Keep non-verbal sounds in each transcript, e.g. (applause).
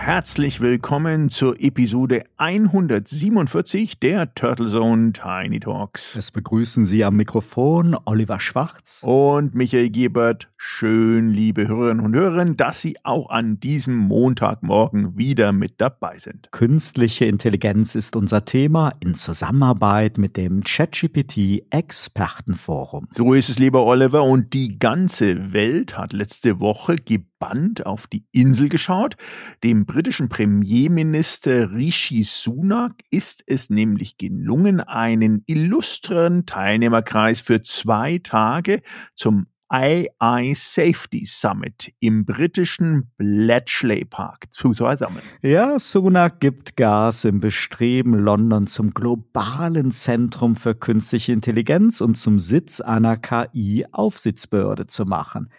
herzlich willkommen zur Episode 147 der Turtle Zone Tiny Talks. Es begrüßen Sie am Mikrofon Oliver Schwarz und Michael Gebert. Schön, liebe Hörerinnen und Hörer, dass Sie auch an diesem Montagmorgen wieder mit dabei sind. Künstliche Intelligenz ist unser Thema in Zusammenarbeit mit dem ChatGPT Expertenforum. So ist es, lieber Oliver, und die ganze Welt hat letzte Woche gebannt auf die Insel geschaut. Dem britischen Premierminister Rishi Sunak ist es nämlich gelungen, einen illustren Teilnehmerkreis für zwei Tage zum AI Safety Summit im britischen Bletchley Park zu versammeln. Ja, Sunak gibt Gas im Bestreben, London zum globalen Zentrum für künstliche Intelligenz und zum Sitz einer KI-Aufsichtsbehörde zu machen.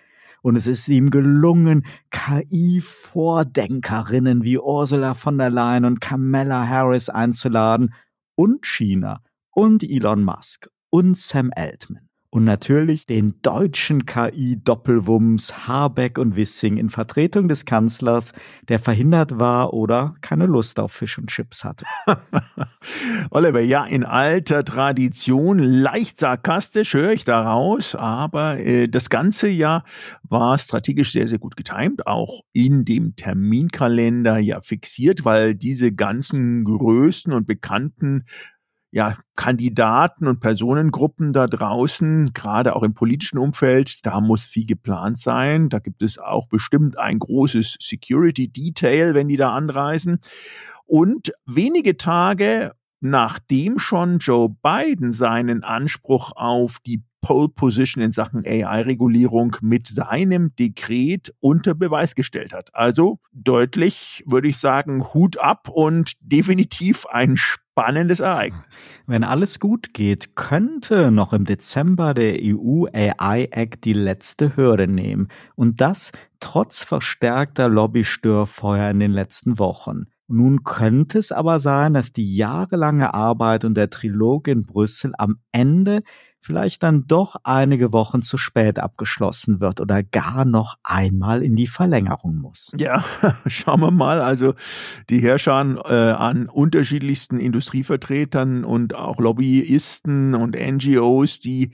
Und es ist ihm gelungen, KI-Vordenkerinnen wie Ursula von der Leyen und Kamala Harris einzuladen und China und Elon Musk und Sam Altman und natürlich den deutschen KI-Doppelwumms Habeck und Wissing in Vertretung des Kanzlers, der verhindert war oder keine Lust auf Fisch und Chips hatte. (laughs) Oliver, ja, in alter Tradition, leicht sarkastisch höre ich daraus, aber äh, das ganze Jahr war strategisch sehr, sehr gut getimt, auch in dem Terminkalender ja fixiert, weil diese ganzen größten und bekannten ja, Kandidaten und Personengruppen da draußen, gerade auch im politischen Umfeld, da muss viel geplant sein. Da gibt es auch bestimmt ein großes Security Detail, wenn die da anreisen. Und wenige Tage nachdem schon Joe Biden seinen Anspruch auf die Pole Position in Sachen AI-Regulierung mit seinem Dekret unter Beweis gestellt hat. Also deutlich, würde ich sagen, Hut ab und definitiv ein spannendes Ereignis. Wenn alles gut geht, könnte noch im Dezember der EU AI Act die letzte Hürde nehmen. Und das trotz verstärkter Lobbystörfeuer in den letzten Wochen. Nun könnte es aber sein, dass die jahrelange Arbeit und der Trilog in Brüssel am Ende vielleicht dann doch einige Wochen zu spät abgeschlossen wird oder gar noch einmal in die Verlängerung muss. Ja, (laughs) schauen wir mal. Also die Herrscher äh, an unterschiedlichsten Industrievertretern und auch Lobbyisten und NGOs, die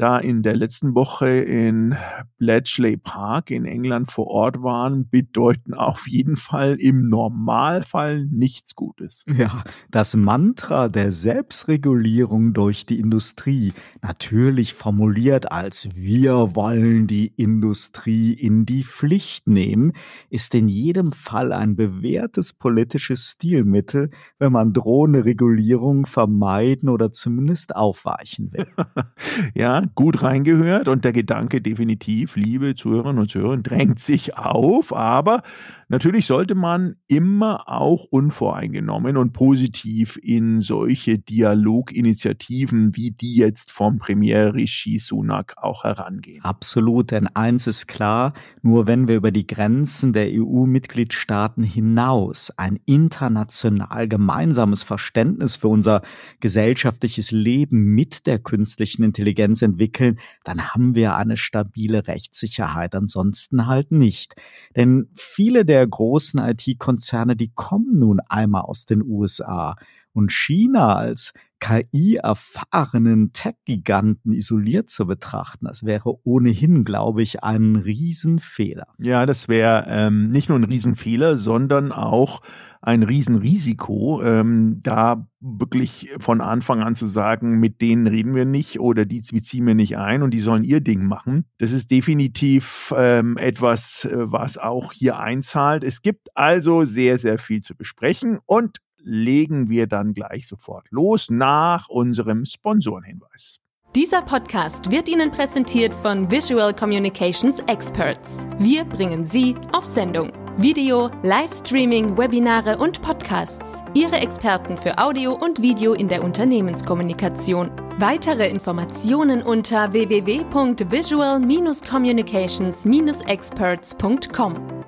da in der letzten Woche in Bletchley Park in England vor Ort waren, bedeuten auf jeden Fall im Normalfall nichts Gutes. Ja, das Mantra der Selbstregulierung durch die Industrie, natürlich formuliert als wir wollen die Industrie in die Pflicht nehmen, ist in jedem Fall ein bewährtes politisches Stilmittel, wenn man drohende Regulierung vermeiden oder zumindest aufweichen will. (laughs) ja, gut reingehört und der Gedanke definitiv, liebe Zuhörerinnen und Zuhörer, drängt sich auf, aber natürlich sollte man immer auch unvoreingenommen und positiv in solche Dialoginitiativen wie die jetzt vom Premier Rishi Sunak auch herangehen. Absolut, denn eins ist klar, nur wenn wir über die Grenzen der EU-Mitgliedstaaten hinaus ein international gemeinsames Verständnis für unser gesellschaftliches Leben mit der künstlichen Intelligenz entwickeln, entwickeln, dann haben wir eine stabile Rechtssicherheit, ansonsten halt nicht. Denn viele der großen IT-Konzerne, die kommen nun einmal aus den USA. Und China als KI-erfahrenen Tech-Giganten isoliert zu betrachten, das wäre ohnehin, glaube ich, ein Riesenfehler. Ja, das wäre ähm, nicht nur ein Riesenfehler, sondern auch ein Riesenrisiko, ähm, da wirklich von Anfang an zu sagen, mit denen reden wir nicht oder die beziehen wir nicht ein und die sollen ihr Ding machen. Das ist definitiv ähm, etwas, äh, was auch hier einzahlt. Es gibt also sehr, sehr viel zu besprechen und legen wir dann gleich sofort los nach unserem Sponsorenhinweis. Dieser Podcast wird Ihnen präsentiert von Visual Communications Experts. Wir bringen Sie auf Sendung. Video, Livestreaming, Webinare und Podcasts. Ihre Experten für Audio und Video in der Unternehmenskommunikation. Weitere Informationen unter www.visual-communications-experts.com.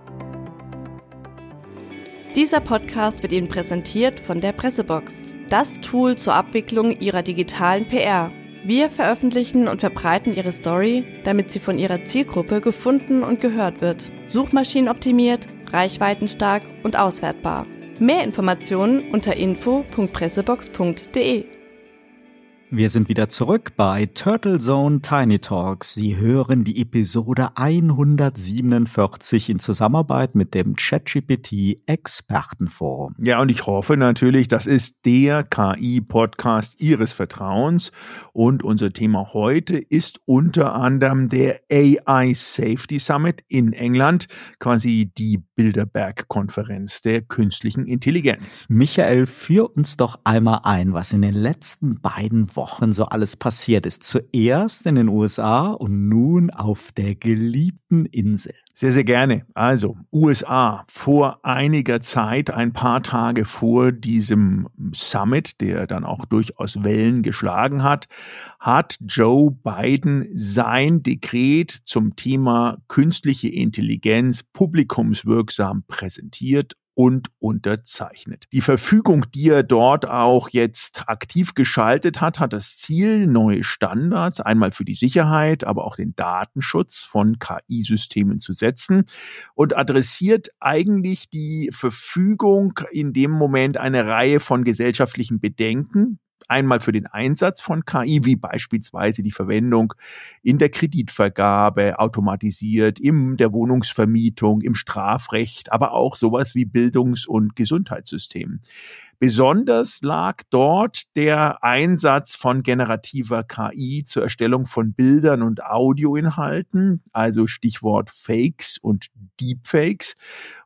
Dieser Podcast wird Ihnen präsentiert von der Pressebox, das Tool zur Abwicklung Ihrer digitalen PR. Wir veröffentlichen und verbreiten Ihre Story, damit sie von Ihrer Zielgruppe gefunden und gehört wird. Suchmaschinenoptimiert, reichweitenstark und auswertbar. Mehr Informationen unter info.pressebox.de. Wir sind wieder zurück bei Turtle Zone Tiny Talks. Sie hören die Episode 147 in Zusammenarbeit mit dem ChatGPT Expertenforum. Ja, und ich hoffe natürlich, das ist der KI-Podcast Ihres Vertrauens. Und unser Thema heute ist unter anderem der AI Safety Summit in England, quasi die Bilderberg-Konferenz der künstlichen Intelligenz. Michael, führ uns doch einmal ein, was in den letzten beiden Wochen Wochen so alles passiert ist. Zuerst in den USA und nun auf der geliebten Insel. Sehr, sehr gerne. Also, USA vor einiger Zeit, ein paar Tage vor diesem Summit, der dann auch durchaus Wellen geschlagen hat, hat Joe Biden sein Dekret zum Thema künstliche Intelligenz publikumswirksam präsentiert und unterzeichnet. Die Verfügung, die er dort auch jetzt aktiv geschaltet hat, hat das Ziel, neue Standards einmal für die Sicherheit, aber auch den Datenschutz von KI-Systemen zu setzen und adressiert eigentlich die Verfügung in dem Moment eine Reihe von gesellschaftlichen Bedenken, einmal für den Einsatz von KI, wie beispielsweise die Verwendung in der Kreditvergabe automatisiert, in der Wohnungsvermietung, im Strafrecht, aber auch sowas wie Bildungs- und Gesundheitssystem. Besonders lag dort der Einsatz von generativer KI zur Erstellung von Bildern und Audioinhalten, also Stichwort Fakes und Deepfakes.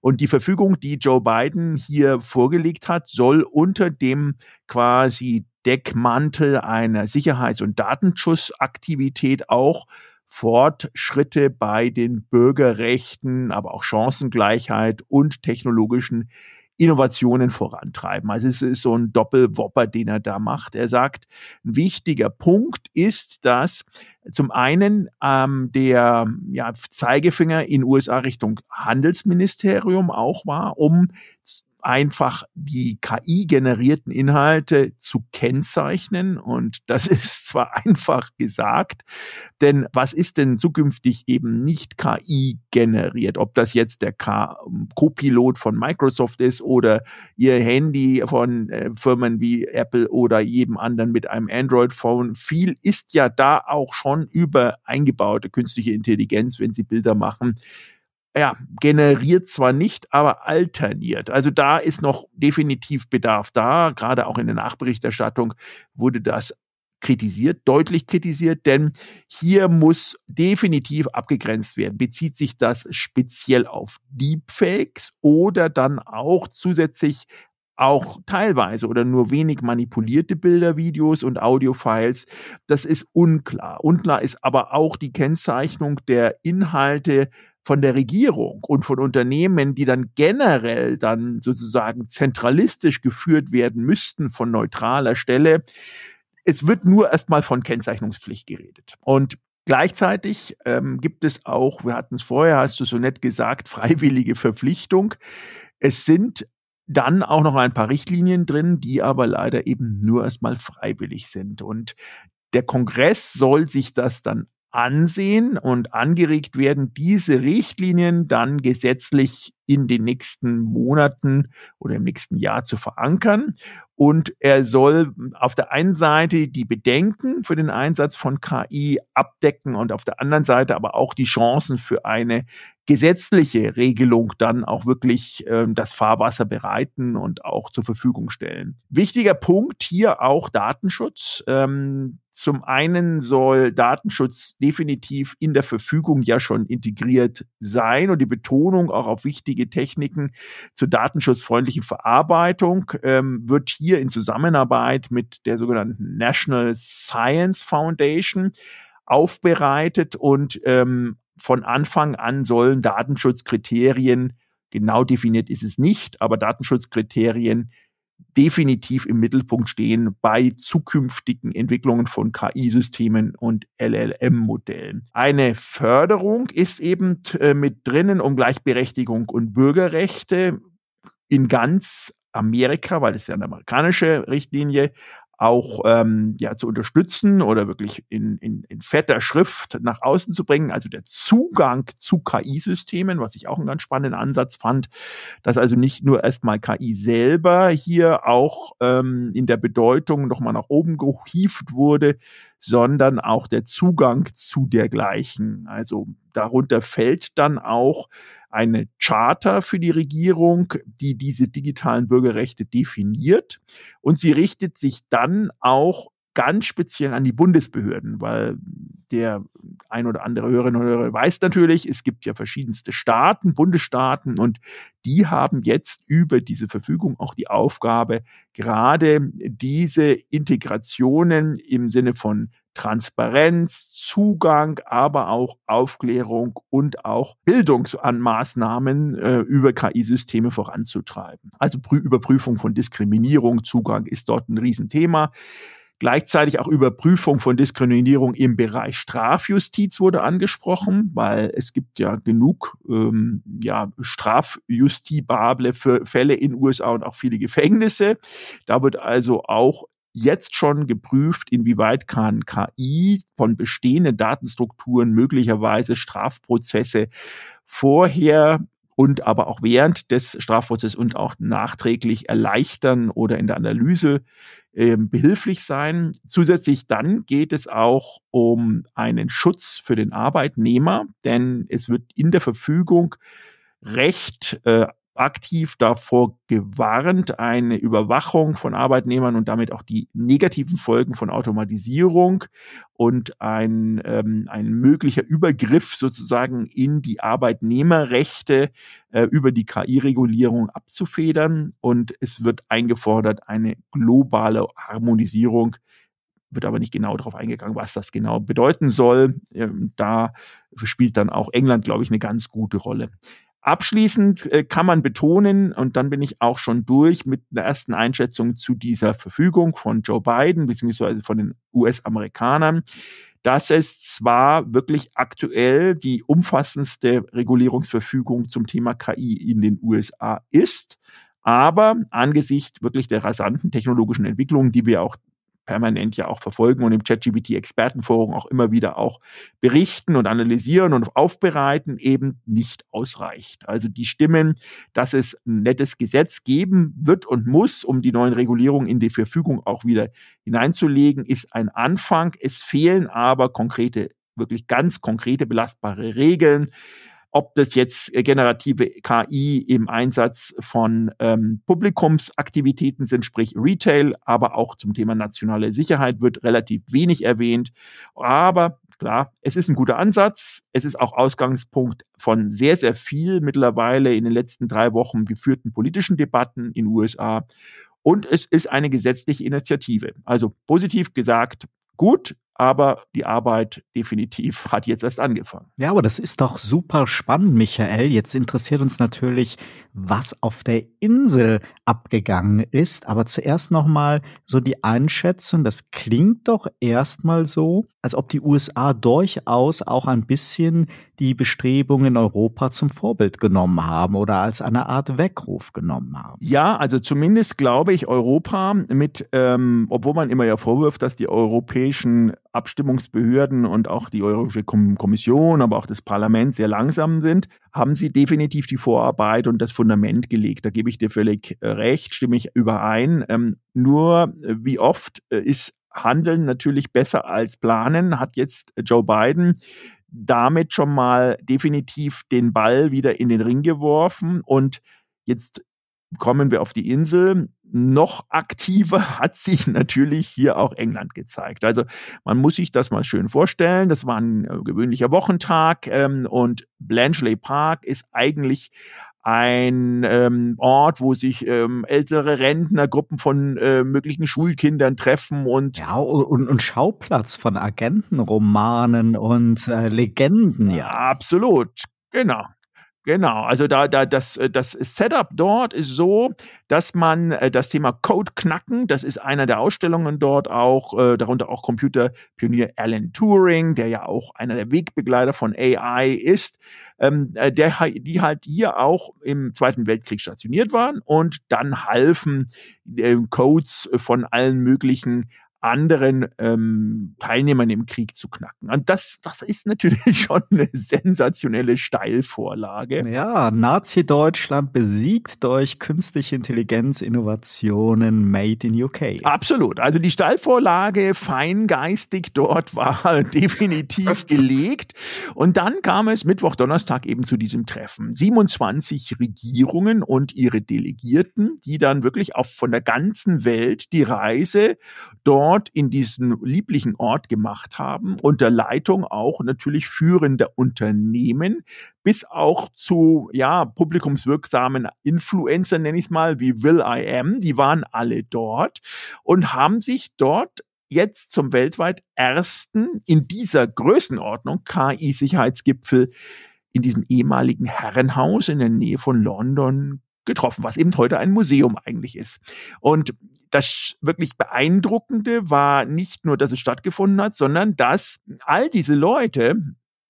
Und die Verfügung, die Joe Biden hier vorgelegt hat, soll unter dem quasi Deckmantel einer Sicherheits- und Datenschutzaktivität auch Fortschritte bei den Bürgerrechten, aber auch Chancengleichheit und technologischen Innovationen vorantreiben. Also es ist so ein Doppelwopper, den er da macht. Er sagt, ein wichtiger Punkt ist, dass zum einen ähm, der ja, Zeigefinger in USA Richtung Handelsministerium auch war, um einfach die KI-generierten Inhalte zu kennzeichnen. Und das (laughs) ist zwar einfach gesagt, denn was ist denn zukünftig eben nicht KI generiert? Ob das jetzt der Co-Pilot von Microsoft ist oder ihr Handy von äh, Firmen wie Apple oder jedem anderen mit einem Android-Phone. Viel ist ja da auch schon über eingebaute künstliche Intelligenz, wenn sie Bilder machen ja, generiert zwar nicht, aber alterniert. Also da ist noch definitiv Bedarf da. Gerade auch in der Nachberichterstattung wurde das kritisiert, deutlich kritisiert, denn hier muss definitiv abgegrenzt werden. Bezieht sich das speziell auf Deepfakes oder dann auch zusätzlich auch teilweise oder nur wenig manipulierte Bilder, Videos und Audiofiles. Das ist unklar. Unklar ist aber auch die Kennzeichnung der Inhalte von der Regierung und von Unternehmen, die dann generell dann sozusagen zentralistisch geführt werden müssten von neutraler Stelle. Es wird nur erstmal von Kennzeichnungspflicht geredet. Und Gleichzeitig ähm, gibt es auch, wir hatten es vorher, hast du so nett gesagt, (laughs) freiwillige Verpflichtung. Es sind dann auch noch ein paar Richtlinien drin, die aber leider eben nur erstmal freiwillig sind. Und der Kongress soll sich das dann ansehen und angeregt werden, diese Richtlinien dann gesetzlich in den nächsten Monaten oder im nächsten Jahr zu verankern. Und er soll auf der einen Seite die Bedenken für den Einsatz von KI abdecken und auf der anderen Seite aber auch die Chancen für eine gesetzliche Regelung dann auch wirklich äh, das Fahrwasser bereiten und auch zur Verfügung stellen. Wichtiger Punkt hier auch Datenschutz. Ähm, zum einen soll Datenschutz definitiv in der Verfügung ja schon integriert sein und die Betonung auch auf wichtige Techniken zur datenschutzfreundlichen Verarbeitung ähm, wird hier in Zusammenarbeit mit der sogenannten National Science Foundation aufbereitet und ähm, von Anfang an sollen Datenschutzkriterien, genau definiert ist es nicht, aber Datenschutzkriterien definitiv im Mittelpunkt stehen bei zukünftigen Entwicklungen von KI-Systemen und LLM-Modellen. Eine Förderung ist eben äh, mit drinnen um Gleichberechtigung und Bürgerrechte in ganz Amerika, weil ist ja eine amerikanische Richtlinie, auch ähm, ja, zu unterstützen oder wirklich in, in, in fetter Schrift nach außen zu bringen. Also der Zugang zu KI-Systemen, was ich auch einen ganz spannenden Ansatz fand, dass also nicht nur erstmal KI selber hier auch ähm, in der Bedeutung nochmal nach oben gehievt wurde, sondern auch der Zugang zu dergleichen. Also darunter fällt dann auch eine Charta für die Regierung, die diese digitalen Bürgerrechte definiert. Und sie richtet sich dann auch ganz speziell an die Bundesbehörden, weil der ein oder andere Hörerinnen und Hörer weiß natürlich, es gibt ja verschiedenste Staaten, Bundesstaaten und die haben jetzt über diese Verfügung auch die Aufgabe, gerade diese Integrationen im Sinne von Transparenz, Zugang, aber auch Aufklärung und auch Bildungsmaßnahmen äh, über KI-Systeme voranzutreiben. Also Prü Überprüfung von Diskriminierung, Zugang ist dort ein Riesenthema. Gleichzeitig auch Überprüfung von Diskriminierung im Bereich Strafjustiz wurde angesprochen, weil es gibt ja genug ähm, ja, strafjustibable Fälle in USA und auch viele Gefängnisse. Da wird also auch jetzt schon geprüft, inwieweit kann KI von bestehenden Datenstrukturen möglicherweise Strafprozesse vorher und aber auch während des Strafprozesses und auch nachträglich erleichtern oder in der Analyse äh, behilflich sein. Zusätzlich dann geht es auch um einen Schutz für den Arbeitnehmer, denn es wird in der Verfügung Recht äh, aktiv davor gewarnt, eine Überwachung von Arbeitnehmern und damit auch die negativen Folgen von Automatisierung und ein, ähm, ein möglicher Übergriff sozusagen in die Arbeitnehmerrechte äh, über die KI-Regulierung abzufedern. Und es wird eingefordert, eine globale Harmonisierung wird aber nicht genau darauf eingegangen, was das genau bedeuten soll. Ähm, da spielt dann auch England, glaube ich, eine ganz gute Rolle. Abschließend äh, kann man betonen, und dann bin ich auch schon durch mit einer ersten Einschätzung zu dieser Verfügung von Joe Biden beziehungsweise von den US-Amerikanern, dass es zwar wirklich aktuell die umfassendste Regulierungsverfügung zum Thema KI in den USA ist, aber angesichts wirklich der rasanten technologischen Entwicklungen, die wir auch permanent ja auch verfolgen und im ChatGPT-Expertenforum auch immer wieder auch berichten und analysieren und aufbereiten, eben nicht ausreicht. Also die Stimmen, dass es ein nettes Gesetz geben wird und muss, um die neuen Regulierungen in die Verfügung auch wieder hineinzulegen, ist ein Anfang. Es fehlen aber konkrete, wirklich ganz konkrete belastbare Regeln ob das jetzt äh, generative KI im Einsatz von ähm, Publikumsaktivitäten sind, sprich Retail, aber auch zum Thema nationale Sicherheit wird relativ wenig erwähnt. Aber klar, es ist ein guter Ansatz. Es ist auch Ausgangspunkt von sehr, sehr viel mittlerweile in den letzten drei Wochen geführten politischen Debatten in den USA. Und es ist eine gesetzliche Initiative. Also positiv gesagt, gut, aber die Arbeit definitiv (laughs) hat jetzt erst angefangen. Ja, aber das ist doch super spannend, Michael. Jetzt interessiert uns natürlich, was auf der Insel abgegangen ist. Aber zuerst nochmal so die Einschätzung. Das klingt doch erstmal so, als ob die USA durchaus auch ein bisschen die Bestrebungen in Europa zum Vorbild genommen haben oder als eine Art Weckruf genommen haben. Ja, also zumindest glaube ich, Europa mit, ähm, obwohl man immer ja vorwirft, dass die europäischen Abstimmungsbehörden und auch die Europäische Kommission, aber auch das Parlament sehr langsam sind, haben sie definitiv die Vorarbeit und das Fundament gelegt. Da gebe ich dir völlig äh, recht, stimme ich überein. Ähm, nur äh, wie oft äh, ist Handeln natürlich besser als Planen, hat jetzt Joe Biden damit schon mal definitiv den Ball wieder in den Ring geworfen und jetzt kommen wir auf die Insel. Noch aktiver (laughs) hat sich natürlich hier auch England gezeigt. Also man muss sich das mal schön vorstellen. Das war ein äh, gewöhnlicher Wochentag ähm, und Bletchley Park ist eigentlich ein ähm, Ort, wo sich ähm, ältere Rentner, Gruppen von äh, möglichen Schulkindern treffen und ja und, und Schauplatz von Agentenromanen und äh, Legenden, ja. Absolut, genau. Genau, also da, da das, äh, das Setup dort ist so, dass man äh, das Thema Code knacken, das ist einer der Ausstellungen dort auch, äh, darunter auch Computerpionier Alan Turing, der ja auch einer der Wegbegleiter von AI ist, ähm, äh, der, die halt hier auch im Zweiten Weltkrieg stationiert waren und dann halfen äh, Codes von allen möglichen anderen ähm, Teilnehmern im Krieg zu knacken. Und das, das ist natürlich (laughs) schon eine sensationelle Steilvorlage. Ja, Nazi-Deutschland besiegt durch künstliche Intelligenz Innovationen made in UK. Absolut. Also die Steilvorlage feingeistig dort war (laughs) definitiv gelegt. Und dann kam es Mittwoch, Donnerstag eben zu diesem Treffen. 27 Regierungen und ihre Delegierten, die dann wirklich auch von der ganzen Welt die Reise dort dort in diesen lieblichen Ort gemacht haben, unter Leitung auch natürlich führender Unternehmen, bis auch zu ja, publikumswirksamen Influencer, nenne ich es mal, wie Will I Am, die waren alle dort und haben sich dort jetzt zum weltweit ersten in dieser Größenordnung KI-Sicherheitsgipfel in diesem ehemaligen Herrenhaus in der Nähe von London getroffen, was eben heute ein Museum eigentlich ist. Und das wirklich Beeindruckende war nicht nur, dass es stattgefunden hat, sondern dass all diese Leute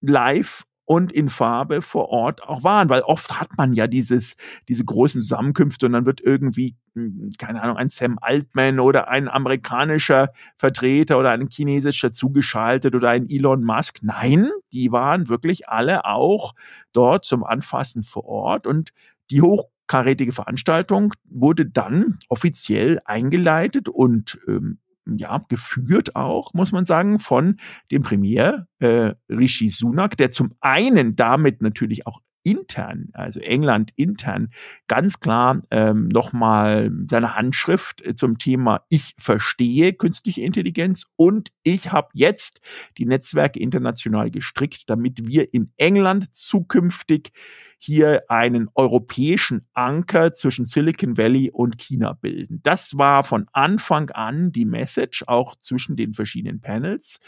live und in Farbe vor Ort auch waren, weil oft hat man ja dieses, diese großen Zusammenkünfte und dann wird irgendwie, hm, keine Ahnung, ein Sam Altman oder ein amerikanischer Vertreter oder ein chinesischer zugeschaltet oder ein Elon Musk. Nein, die waren wirklich alle auch dort zum Anfassen vor Ort und die hoch karätige Veranstaltung wurde dann offiziell eingeleitet und ähm, ja, geführt auch, muss man sagen, von dem Premier äh, Rishi Sunak, der zum einen damit natürlich auch intern, also England intern, ganz klar ähm, nochmal seine Handschrift äh, zum Thema Ich verstehe künstliche Intelligenz und ich habe jetzt die Netzwerke international gestrickt, damit wir in England zukünftig hier einen europäischen Anker zwischen Silicon Valley und China bilden. Das war von Anfang an die Message, auch zwischen den verschiedenen Panels.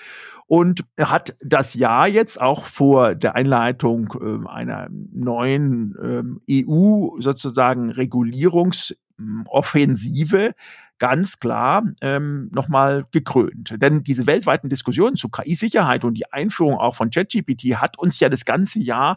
Und hat das Jahr jetzt auch vor der Einleitung äh, einer neuen äh, EU sozusagen Regulierungsoffensive ganz klar ähm, nochmal gekrönt. Denn diese weltweiten Diskussionen zu KI-Sicherheit und die Einführung auch von ChatGPT hat uns ja das ganze Jahr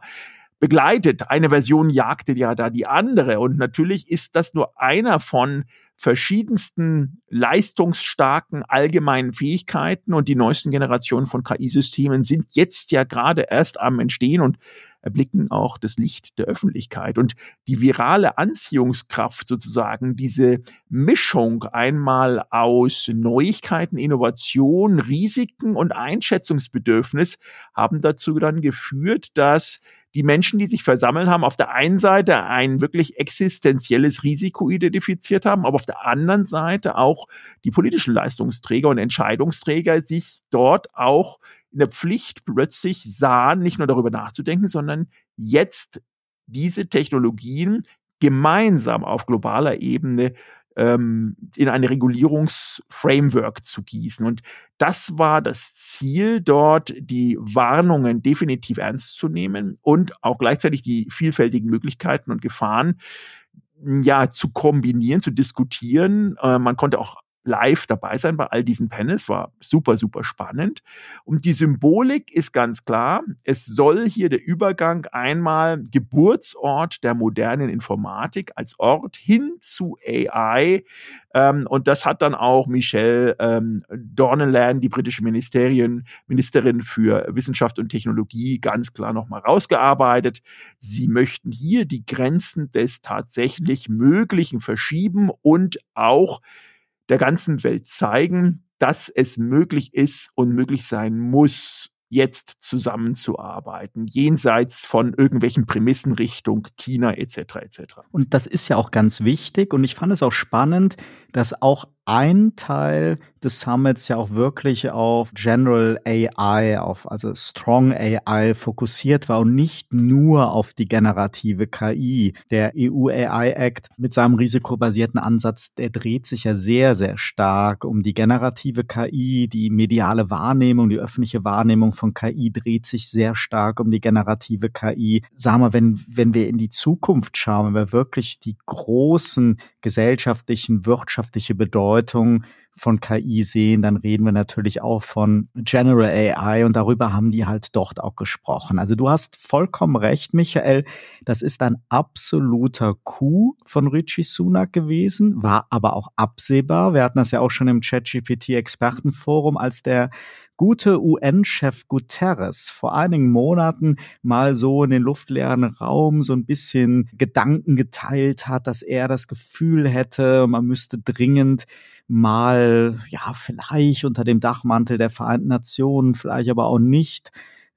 begleitet. Eine Version jagte ja da die andere. Und natürlich ist das nur einer von verschiedensten leistungsstarken allgemeinen Fähigkeiten und die neuesten Generationen von KI-Systemen sind jetzt ja gerade erst am Entstehen und erblicken auch das Licht der Öffentlichkeit. Und die virale Anziehungskraft sozusagen, diese Mischung einmal aus Neuigkeiten, Innovation, Risiken und Einschätzungsbedürfnis haben dazu dann geführt, dass die Menschen, die sich versammelt haben, auf der einen Seite ein wirklich existenzielles Risiko identifiziert haben, aber auf der anderen Seite auch die politischen Leistungsträger und Entscheidungsträger sich dort auch in der Pflicht plötzlich sahen, nicht nur darüber nachzudenken, sondern jetzt diese Technologien gemeinsam auf globaler Ebene ähm, in eine Regulierungsframework zu gießen. Und das war das Ziel, dort die Warnungen definitiv ernst zu nehmen und auch gleichzeitig die vielfältigen Möglichkeiten und Gefahren ja zu kombinieren, zu diskutieren. Äh, man konnte auch live dabei sein bei all diesen Panels, war super, super spannend. Und die Symbolik ist ganz klar. Es soll hier der Übergang einmal Geburtsort der modernen Informatik als Ort hin zu AI. Ähm, und das hat dann auch Michelle ähm, Dorneland, die britische Ministerin, Ministerin für Wissenschaft und Technologie, ganz klar nochmal rausgearbeitet. Sie möchten hier die Grenzen des tatsächlich Möglichen verschieben und auch der ganzen Welt zeigen, dass es möglich ist und möglich sein muss, jetzt zusammenzuarbeiten, jenseits von irgendwelchen Prämissen Richtung China etc. etc. Und das ist ja auch ganz wichtig und ich fand es auch spannend, dass auch ein Teil des Summits ja auch wirklich auf General AI, auf also Strong AI fokussiert war und nicht nur auf die generative KI. Der EU AI Act mit seinem risikobasierten Ansatz, der dreht sich ja sehr, sehr stark um die generative KI, die mediale Wahrnehmung, die öffentliche Wahrnehmung von KI dreht sich sehr stark um die generative KI. Sagen wir, wenn, wenn wir in die Zukunft schauen, wenn wir wirklich die großen gesellschaftlichen, wirtschaftliche Bedeutung Bedeutung von KI sehen, dann reden wir natürlich auch von General AI und darüber haben die halt dort auch gesprochen. Also du hast vollkommen recht, Michael. Das ist ein absoluter Coup von Richie Sunak gewesen, war aber auch absehbar. Wir hatten das ja auch schon im ChatGPT-Expertenforum, als der gute UN-Chef Guterres vor einigen Monaten mal so in den luftleeren Raum so ein bisschen Gedanken geteilt hat, dass er das Gefühl hätte, man müsste dringend mal, ja, vielleicht unter dem Dachmantel der Vereinten Nationen, vielleicht aber auch nicht,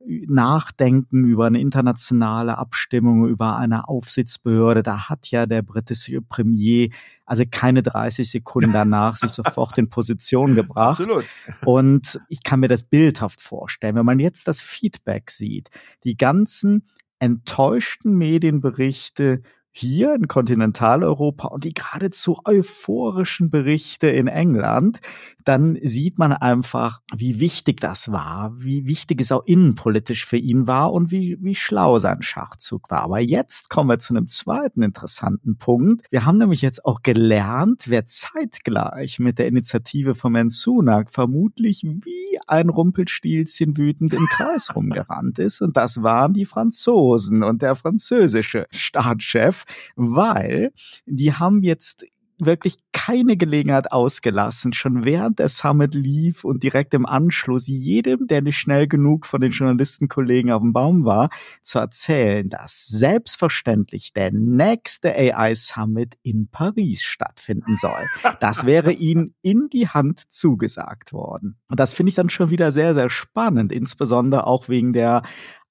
nachdenken über eine internationale Abstimmung, über eine Aufsichtsbehörde. Da hat ja der britische Premier also keine 30 Sekunden (laughs) danach sich sofort in Position gebracht. Absolut. Und ich kann mir das bildhaft vorstellen, wenn man jetzt das Feedback sieht, die ganzen enttäuschten Medienberichte hier in Kontinentaleuropa und die geradezu euphorischen Berichte in England, dann sieht man einfach, wie wichtig das war, wie wichtig es auch innenpolitisch für ihn war und wie, wie schlau sein Schachzug war. Aber jetzt kommen wir zu einem zweiten interessanten Punkt. Wir haben nämlich jetzt auch gelernt, wer zeitgleich mit der Initiative von Mensunak vermutlich wie ein Rumpelstilzchen wütend im Kreis rumgerannt ist. Und das waren die Franzosen und der französische Staatschef, weil die haben jetzt wirklich keine Gelegenheit ausgelassen, schon während der Summit lief und direkt im Anschluss jedem, der nicht schnell genug von den Journalistenkollegen auf dem Baum war, zu erzählen, dass selbstverständlich der nächste AI Summit in Paris stattfinden soll. Das wäre ihnen in die Hand zugesagt worden. Und das finde ich dann schon wieder sehr, sehr spannend, insbesondere auch wegen der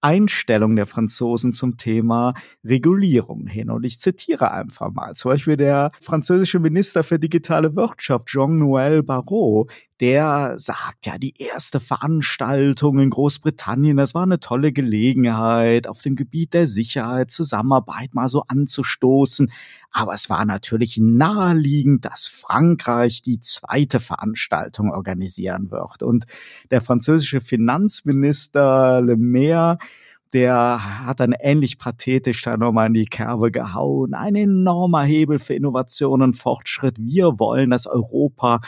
Einstellung der Franzosen zum Thema Regulierung hin. Und ich zitiere einfach mal. Zum Beispiel der französische Minister für digitale Wirtschaft, Jean-Noël Barrot, der sagt, ja, die erste Veranstaltung in Großbritannien, das war eine tolle Gelegenheit, auf dem Gebiet der Sicherheit, Zusammenarbeit mal so anzustoßen. Aber es war natürlich naheliegend, dass Frankreich die zweite Veranstaltung organisieren wird. Und der französische Finanzminister Le Maire, der hat dann ähnlich pathetisch da nochmal in die Kerbe gehauen. Ein enormer Hebel für Innovation und Fortschritt. Wir wollen, dass Europa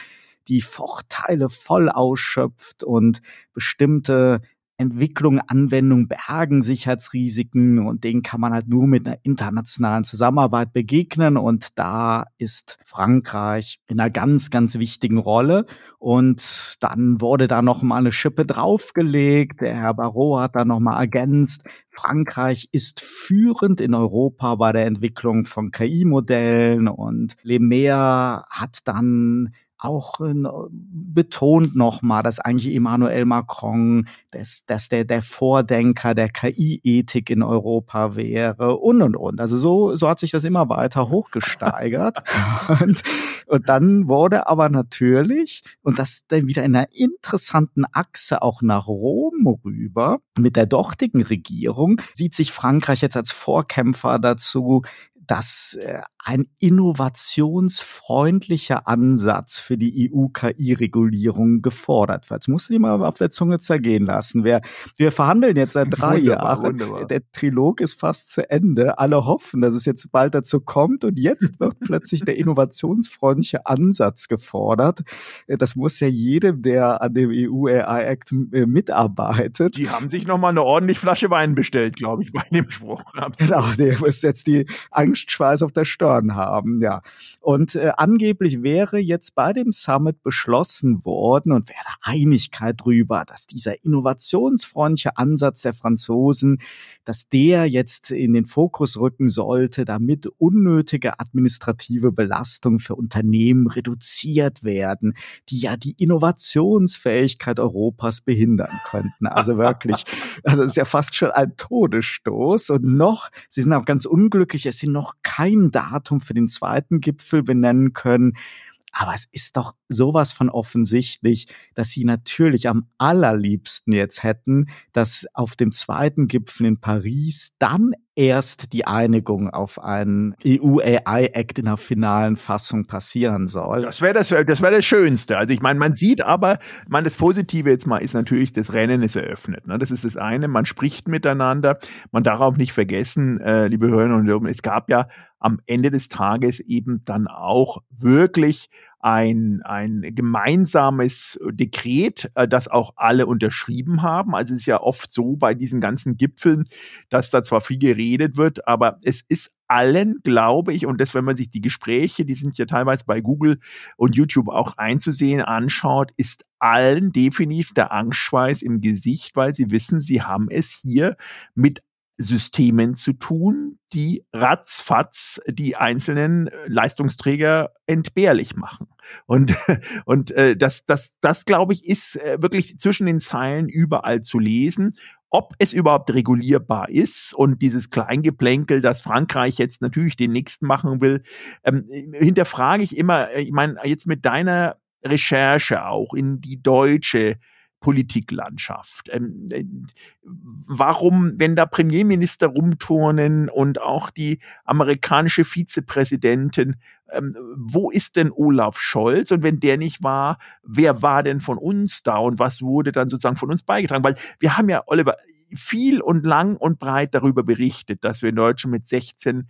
die Vorteile voll ausschöpft und bestimmte Entwicklung, Anwendung bergen Sicherheitsrisiken und denen kann man halt nur mit einer internationalen Zusammenarbeit begegnen und da ist Frankreich in einer ganz, ganz wichtigen Rolle. Und dann wurde da noch mal eine Schippe draufgelegt, der Herr Barrot hat da noch mal ergänzt, Frankreich ist führend in Europa bei der Entwicklung von KI-Modellen und Le Maire hat dann auch äh, betont nochmal, dass eigentlich Emmanuel Macron, dass, dass der, der Vordenker der KI-Ethik in Europa wäre und und und. Also so, so hat sich das immer weiter hochgesteigert. (laughs) und, und dann wurde aber natürlich, und das dann wieder in einer interessanten Achse auch nach Rom rüber, mit der dortigen Regierung, sieht sich Frankreich jetzt als Vorkämpfer dazu, dass äh, ein innovationsfreundlicher Ansatz für die EU-KI-Regulierung gefordert wird. Das musst du dir mal auf der Zunge zergehen lassen. Wir, wir verhandeln jetzt seit drei (laughs) wunderbar, Jahren. Wunderbar. Der Trilog ist fast zu Ende. Alle hoffen, dass es jetzt bald dazu kommt. Und jetzt (laughs) wird plötzlich der innovationsfreundliche Ansatz gefordert. Das muss ja jedem, der an dem EU-AI-Act äh, mitarbeitet. Die haben sich nochmal eine ordentliche Flasche Wein bestellt, glaube ich, bei dem Spruch. Genau, der muss jetzt die Angstschweiß auf der Stirn verloren haben, ja. Und äh, angeblich wäre jetzt bei dem Summit beschlossen worden und wäre Einigkeit drüber, dass dieser innovationsfreundliche Ansatz der Franzosen, dass der jetzt in den Fokus rücken sollte, damit unnötige administrative Belastungen für Unternehmen reduziert werden, die ja die Innovationsfähigkeit Europas behindern könnten. Also wirklich, (laughs) also das ist ja fast schon ein Todesstoß. Und noch, sie sind auch ganz unglücklich, es sind noch kein Datum Datum für den zweiten Gipfel benennen können. Aber es ist doch sowas von offensichtlich, dass sie natürlich am allerliebsten jetzt hätten, dass auf dem zweiten Gipfel in Paris dann erst die Einigung auf einen EU-AI-Act in der finalen Fassung passieren soll. Das wäre das, das, wär das Schönste. Also ich meine, man sieht aber, man das Positive jetzt mal ist natürlich, das Rennen ist eröffnet. Ne? Das ist das eine, man spricht miteinander. Man darf auch nicht vergessen, äh, liebe Hörerinnen und Hörer, es gab ja am Ende des Tages eben dann auch wirklich ein, ein gemeinsames Dekret, äh, das auch alle unterschrieben haben. Also es ist ja oft so bei diesen ganzen Gipfeln, dass da zwar viel geredet wird, aber es ist allen, glaube ich, und das, wenn man sich die Gespräche, die sind ja teilweise bei Google und YouTube auch einzusehen, anschaut, ist allen definitiv der Angstschweiß im Gesicht, weil sie wissen, sie haben es hier mit Systemen zu tun, die ratzfatz die einzelnen äh, Leistungsträger entbehrlich machen. Und, (laughs) und äh, das, das, das, glaube ich, ist äh, wirklich zwischen den Zeilen überall zu lesen. Ob es überhaupt regulierbar ist und dieses Kleingeplänkel, das Frankreich jetzt natürlich den nächsten machen will, ähm, hinterfrage ich immer, äh, ich meine, jetzt mit deiner Recherche auch in die deutsche Politiklandschaft. Ähm, äh, warum, wenn da Premierminister rumturnen und auch die amerikanische Vizepräsidentin, ähm, wo ist denn Olaf Scholz? Und wenn der nicht war, wer war denn von uns da und was wurde dann sozusagen von uns beigetragen? Weil wir haben ja, Oliver, viel und lang und breit darüber berichtet, dass wir in Deutschland mit 16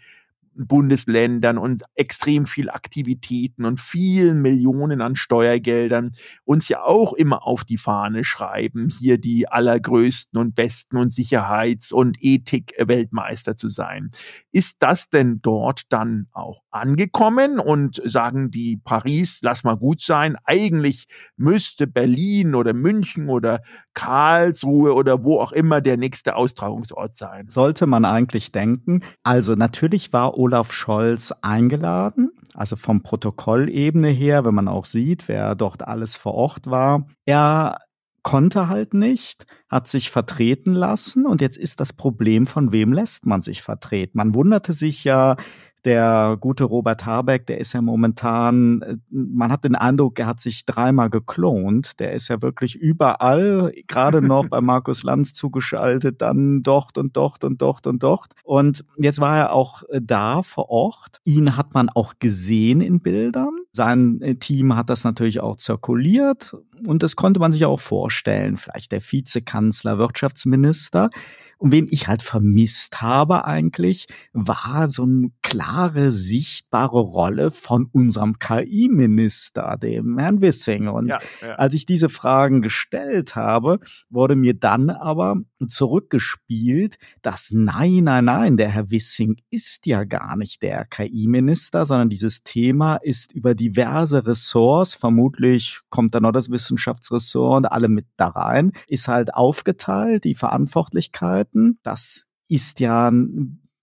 Bundesländern und extrem viel Aktivitäten und vielen Millionen an Steuergeldern uns ja auch immer auf die Fahne schreiben, hier die allergrößten und besten und Sicherheits- und Ethik-Weltmeister zu sein. Ist das denn dort dann auch angekommen und sagen die Paris, lass mal gut sein, eigentlich müsste Berlin oder München oder Karlsruhe oder wo auch immer der nächste Austragungsort sein? Sollte man eigentlich denken. Also natürlich war Olaf Scholz eingeladen, also vom Protokollebene her, wenn man auch sieht, wer dort alles vor Ort war. Er konnte halt nicht, hat sich vertreten lassen und jetzt ist das Problem, von wem lässt man sich vertreten? Man wunderte sich ja, der gute Robert Habeck, der ist ja momentan, äh, man hat den Eindruck, er hat sich dreimal geklont. Der ist ja wirklich überall, gerade noch (laughs) bei Markus Lanz zugeschaltet, dann dort und dort und dort und dort. Und jetzt war er auch äh, da vor Ort. Ihn hat man auch gesehen in Bildern. Sein äh, Team hat das natürlich auch zirkuliert und das konnte man sich auch vorstellen. Vielleicht der Vizekanzler, Wirtschaftsminister. Und wen ich halt vermisst habe eigentlich, war so eine klare, sichtbare Rolle von unserem KI-Minister, dem Herrn Wissing. Und ja, ja. als ich diese Fragen gestellt habe, wurde mir dann aber zurückgespielt, dass nein, nein, nein, der Herr Wissing ist ja gar nicht der KI-Minister, sondern dieses Thema ist über diverse Ressorts, vermutlich kommt da noch das Wissenschaftsressort und alle mit da rein, ist halt aufgeteilt, die Verantwortlichkeiten. Das ist ja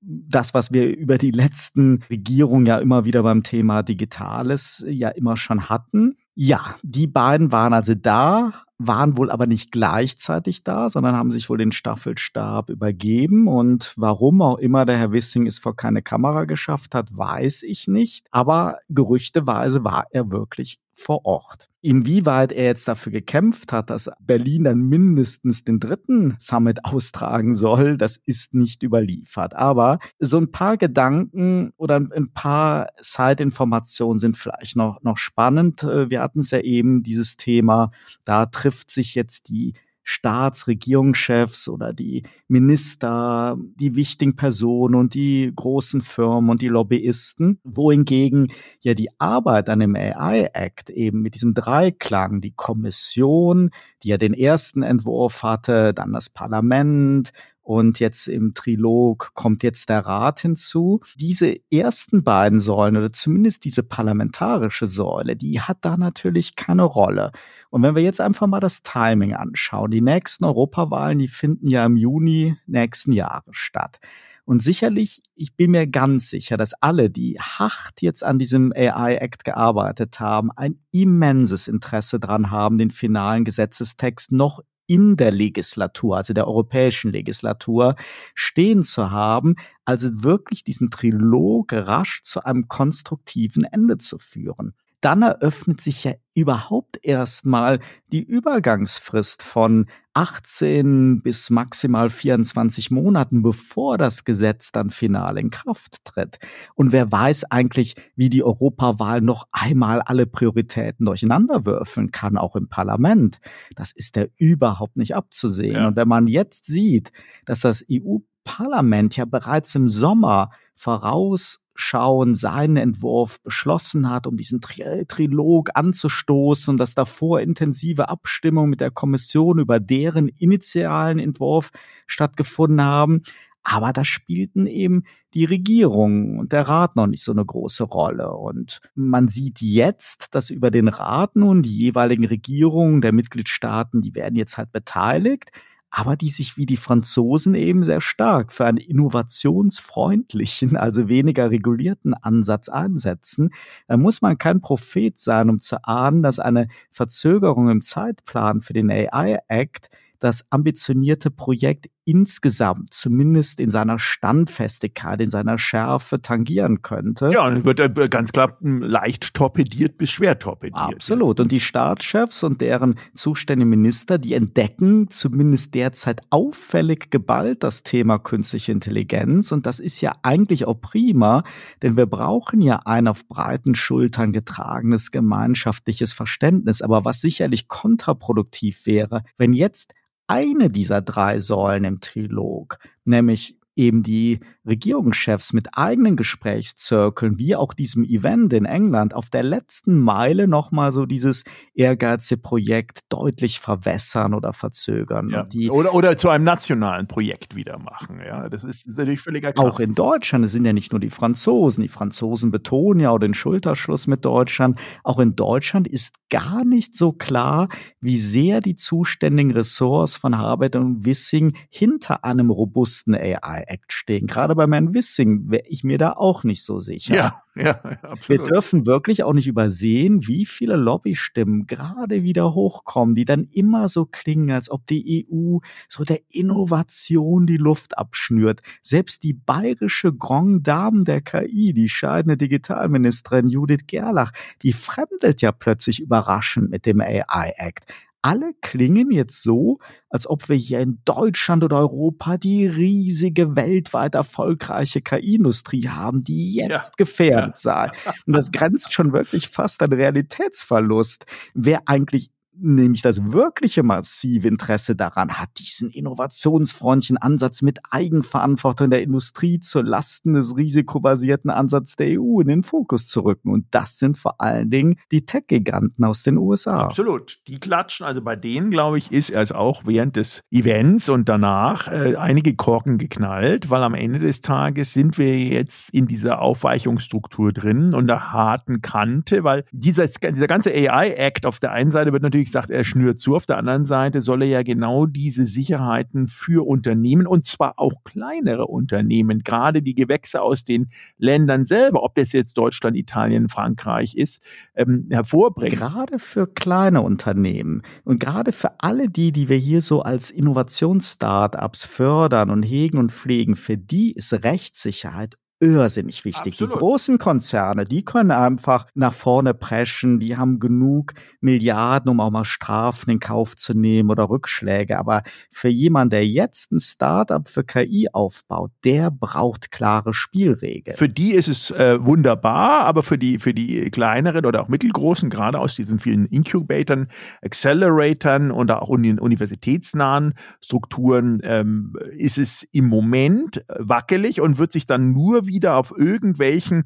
das, was wir über die letzten Regierungen ja immer wieder beim Thema Digitales ja immer schon hatten. Ja, die beiden waren also da, waren wohl aber nicht gleichzeitig da, sondern haben sich wohl den Staffelstab übergeben. Und warum auch immer der Herr Wissing es vor keine Kamera geschafft hat, weiß ich nicht. Aber gerüchteweise war er wirklich vor Ort. Inwieweit er jetzt dafür gekämpft hat, dass Berlin dann mindestens den dritten Summit austragen soll, das ist nicht überliefert. Aber so ein paar Gedanken oder ein paar Zeitinformationen sind vielleicht noch, noch spannend. Wir hatten es ja eben, dieses Thema, da trifft sich jetzt die Staatsregierungschefs oder die Minister, die wichtigen Personen und die großen Firmen und die Lobbyisten, wohingegen ja die Arbeit an dem AI Act eben mit diesem Dreiklang, die Kommission, die ja den ersten Entwurf hatte, dann das Parlament, und jetzt im Trilog kommt jetzt der Rat hinzu. Diese ersten beiden Säulen oder zumindest diese parlamentarische Säule, die hat da natürlich keine Rolle. Und wenn wir jetzt einfach mal das Timing anschauen, die nächsten Europawahlen, die finden ja im Juni nächsten Jahres statt. Und sicherlich, ich bin mir ganz sicher, dass alle, die hart jetzt an diesem AI Act gearbeitet haben, ein immenses Interesse dran haben, den finalen Gesetzestext noch in der Legislatur, also der europäischen Legislatur, stehen zu haben, also wirklich diesen Trilog rasch zu einem konstruktiven Ende zu führen. Dann eröffnet sich ja überhaupt erstmal die Übergangsfrist von 18 bis maximal 24 Monaten, bevor das Gesetz dann final in Kraft tritt. Und wer weiß eigentlich, wie die Europawahl noch einmal alle Prioritäten durcheinanderwürfeln kann, auch im Parlament. Das ist ja überhaupt nicht abzusehen. Ja. Und wenn man jetzt sieht, dass das EU-Parlament ja bereits im Sommer voraus schauen, seinen Entwurf beschlossen hat, um diesen Tri Trilog anzustoßen und dass davor intensive Abstimmungen mit der Kommission über deren initialen Entwurf stattgefunden haben. Aber da spielten eben die Regierung und der Rat noch nicht so eine große Rolle. Und man sieht jetzt, dass über den Rat nun die jeweiligen Regierungen der Mitgliedstaaten, die werden jetzt halt beteiligt aber die sich wie die Franzosen eben sehr stark für einen innovationsfreundlichen, also weniger regulierten Ansatz einsetzen. Da muss man kein Prophet sein, um zu ahnen, dass eine Verzögerung im Zeitplan für den AI Act das ambitionierte Projekt insgesamt zumindest in seiner Standfestigkeit, in seiner Schärfe tangieren könnte. Ja, und wird er ganz klar hm, leicht torpediert bis schwer torpediert. Absolut. Jetzt. Und die Staatschefs und deren zuständigen Minister, die entdecken zumindest derzeit auffällig geballt das Thema künstliche Intelligenz. Und das ist ja eigentlich auch prima, denn wir brauchen ja ein auf breiten Schultern getragenes gemeinschaftliches Verständnis. Aber was sicherlich kontraproduktiv wäre, wenn jetzt eine dieser drei Säulen im Trilog, nämlich eben die Regierungschefs mit eigenen Gesprächszirkeln, wie auch diesem Event in England, auf der letzten Meile nochmal so dieses ehrgeizige Projekt deutlich verwässern oder verzögern. Ja. oder, oder zu einem nationalen Projekt wieder machen. Ja, das ist, ist natürlich völliger Klar. Auch in Deutschland, es sind ja nicht nur die Franzosen. Die Franzosen betonen ja auch den Schulterschluss mit Deutschland. Auch in Deutschland ist gar nicht so klar, wie sehr die zuständigen Ressorts von Harvard und Wissing hinter einem robusten AI Act stehen. Gerade bei Herrn Wissing wäre ich mir da auch nicht so sicher. Ja, ja, absolut. Wir dürfen wirklich auch nicht übersehen, wie viele Lobbystimmen gerade wieder hochkommen, die dann immer so klingen, als ob die EU so der Innovation die Luft abschnürt. Selbst die bayerische Grand Dame der KI, die scheidende Digitalministerin Judith Gerlach, die fremdelt ja plötzlich überraschend mit dem AI Act alle klingen jetzt so, als ob wir hier in Deutschland oder Europa die riesige, weltweit erfolgreiche KI-Industrie haben, die jetzt ja. gefährdet sei. Und das grenzt schon wirklich fast an Realitätsverlust. Wer eigentlich nämlich das wirkliche massive Interesse daran hat, diesen innovationsfreundlichen Ansatz mit Eigenverantwortung der Industrie zur Lasten des risikobasierten Ansatzes der EU in den Fokus zu rücken. Und das sind vor allen Dingen die Tech-Giganten aus den USA. Absolut. Die klatschen. Also bei denen, glaube ich, ist erst auch während des Events und danach äh, einige Korken geknallt, weil am Ende des Tages sind wir jetzt in dieser Aufweichungsstruktur drin und der harten Kante, weil dieser, dieser ganze AI-Act auf der einen Seite wird natürlich sagt, er schnürt zu. Auf der anderen Seite soll er ja genau diese Sicherheiten für Unternehmen und zwar auch kleinere Unternehmen, gerade die Gewächse aus den Ländern selber, ob das jetzt Deutschland, Italien, Frankreich ist, ähm, hervorbringen. Gerade für kleine Unternehmen und gerade für alle die, die wir hier so als Innovationsstartups fördern und hegen und pflegen, für die ist Rechtssicherheit irrsinnig wichtig. Absolut. Die großen Konzerne, die können einfach nach vorne preschen, die haben genug Milliarden, um auch mal Strafen in Kauf zu nehmen oder Rückschläge. Aber für jemanden, der jetzt ein Startup für KI aufbaut, der braucht klare Spielregeln. Für die ist es äh, wunderbar, aber für die, für die kleineren oder auch mittelgroßen, gerade aus diesen vielen Incubatoren, Acceleratoren und auch universitätsnahen Strukturen, ähm, ist es im Moment wackelig und wird sich dann nur wieder auf irgendwelchen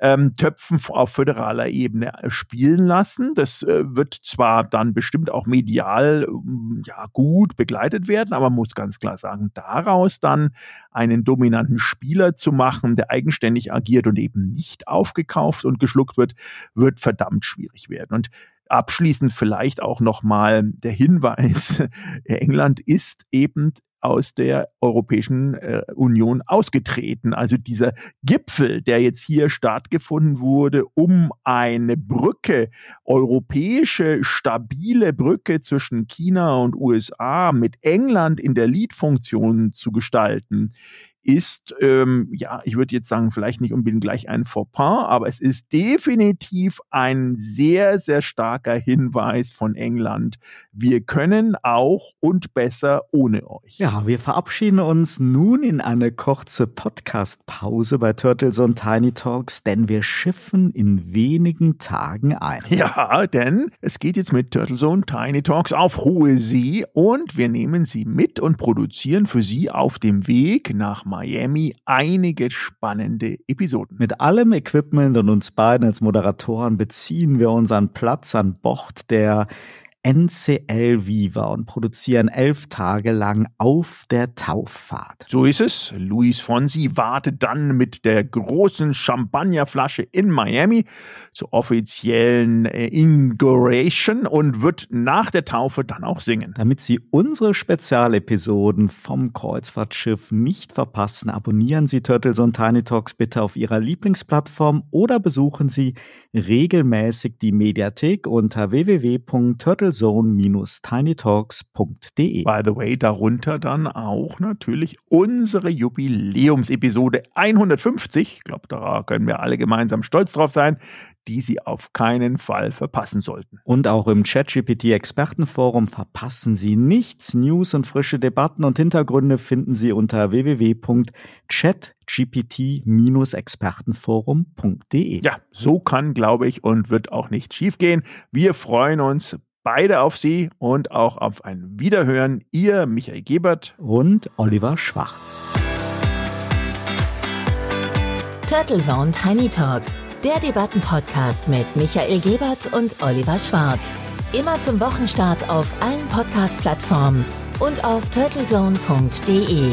ähm, Töpfen auf föderaler Ebene äh, spielen lassen. Das äh, wird zwar dann bestimmt auch medial ähm, ja, gut begleitet werden, aber man muss ganz klar sagen, daraus dann einen dominanten Spieler zu machen, der eigenständig agiert und eben nicht aufgekauft und geschluckt wird, wird verdammt schwierig werden. Und Abschließend vielleicht auch nochmal der Hinweis, (laughs) England ist eben aus der Europäischen äh, Union ausgetreten. Also dieser Gipfel, der jetzt hier stattgefunden wurde, um eine Brücke, europäische, stabile Brücke zwischen China und USA mit England in der Lead-Funktion zu gestalten, ist, ähm, ja, ich würde jetzt sagen, vielleicht nicht unbedingt gleich ein Fauxpas, aber es ist definitiv ein sehr, sehr starker Hinweis von England. Wir können auch und besser ohne euch. Ja, wir verabschieden uns nun in eine kurze Podcast-Pause bei Turtles und Tiny Talks, denn wir schiffen in wenigen Tagen ein. Ja, denn es geht jetzt mit Turtles und Tiny Talks auf hohe See und wir nehmen sie mit und produzieren für sie auf dem Weg nach Miami einige spannende Episoden. Mit allem Equipment und uns beiden als Moderatoren beziehen wir unseren Platz an Bord der NCL Viva und produzieren elf Tage lang auf der Tauffahrt. So ist es. Luis Fonsi wartet dann mit der großen Champagnerflasche in Miami zur offiziellen äh, Inauguration und wird nach der Taufe dann auch singen. Damit Sie unsere Spezialepisoden vom Kreuzfahrtschiff nicht verpassen, abonnieren Sie Turtles und Tiny Talks bitte auf Ihrer Lieblingsplattform oder besuchen Sie regelmäßig die Mediathek unter www.turtles zone-tinytalks.de. By the way, darunter dann auch natürlich unsere Jubiläumsepisode 150. Ich glaube, da können wir alle gemeinsam stolz drauf sein die Sie auf keinen Fall verpassen sollten. Und auch im ChatGPT Expertenforum verpassen Sie nichts. News und frische Debatten und Hintergründe finden Sie unter www.chatgpt-expertenforum.de. Ja, so kann, glaube ich, und wird auch nicht schiefgehen. Wir freuen uns beide auf Sie und auch auf ein Wiederhören. Ihr Michael Gebert und Oliver Schwarz. Turtle Zone Tiny Talks, der Debattenpodcast mit Michael Gebert und Oliver Schwarz. Immer zum Wochenstart auf allen Podcast-Plattformen und auf turtlezone.de.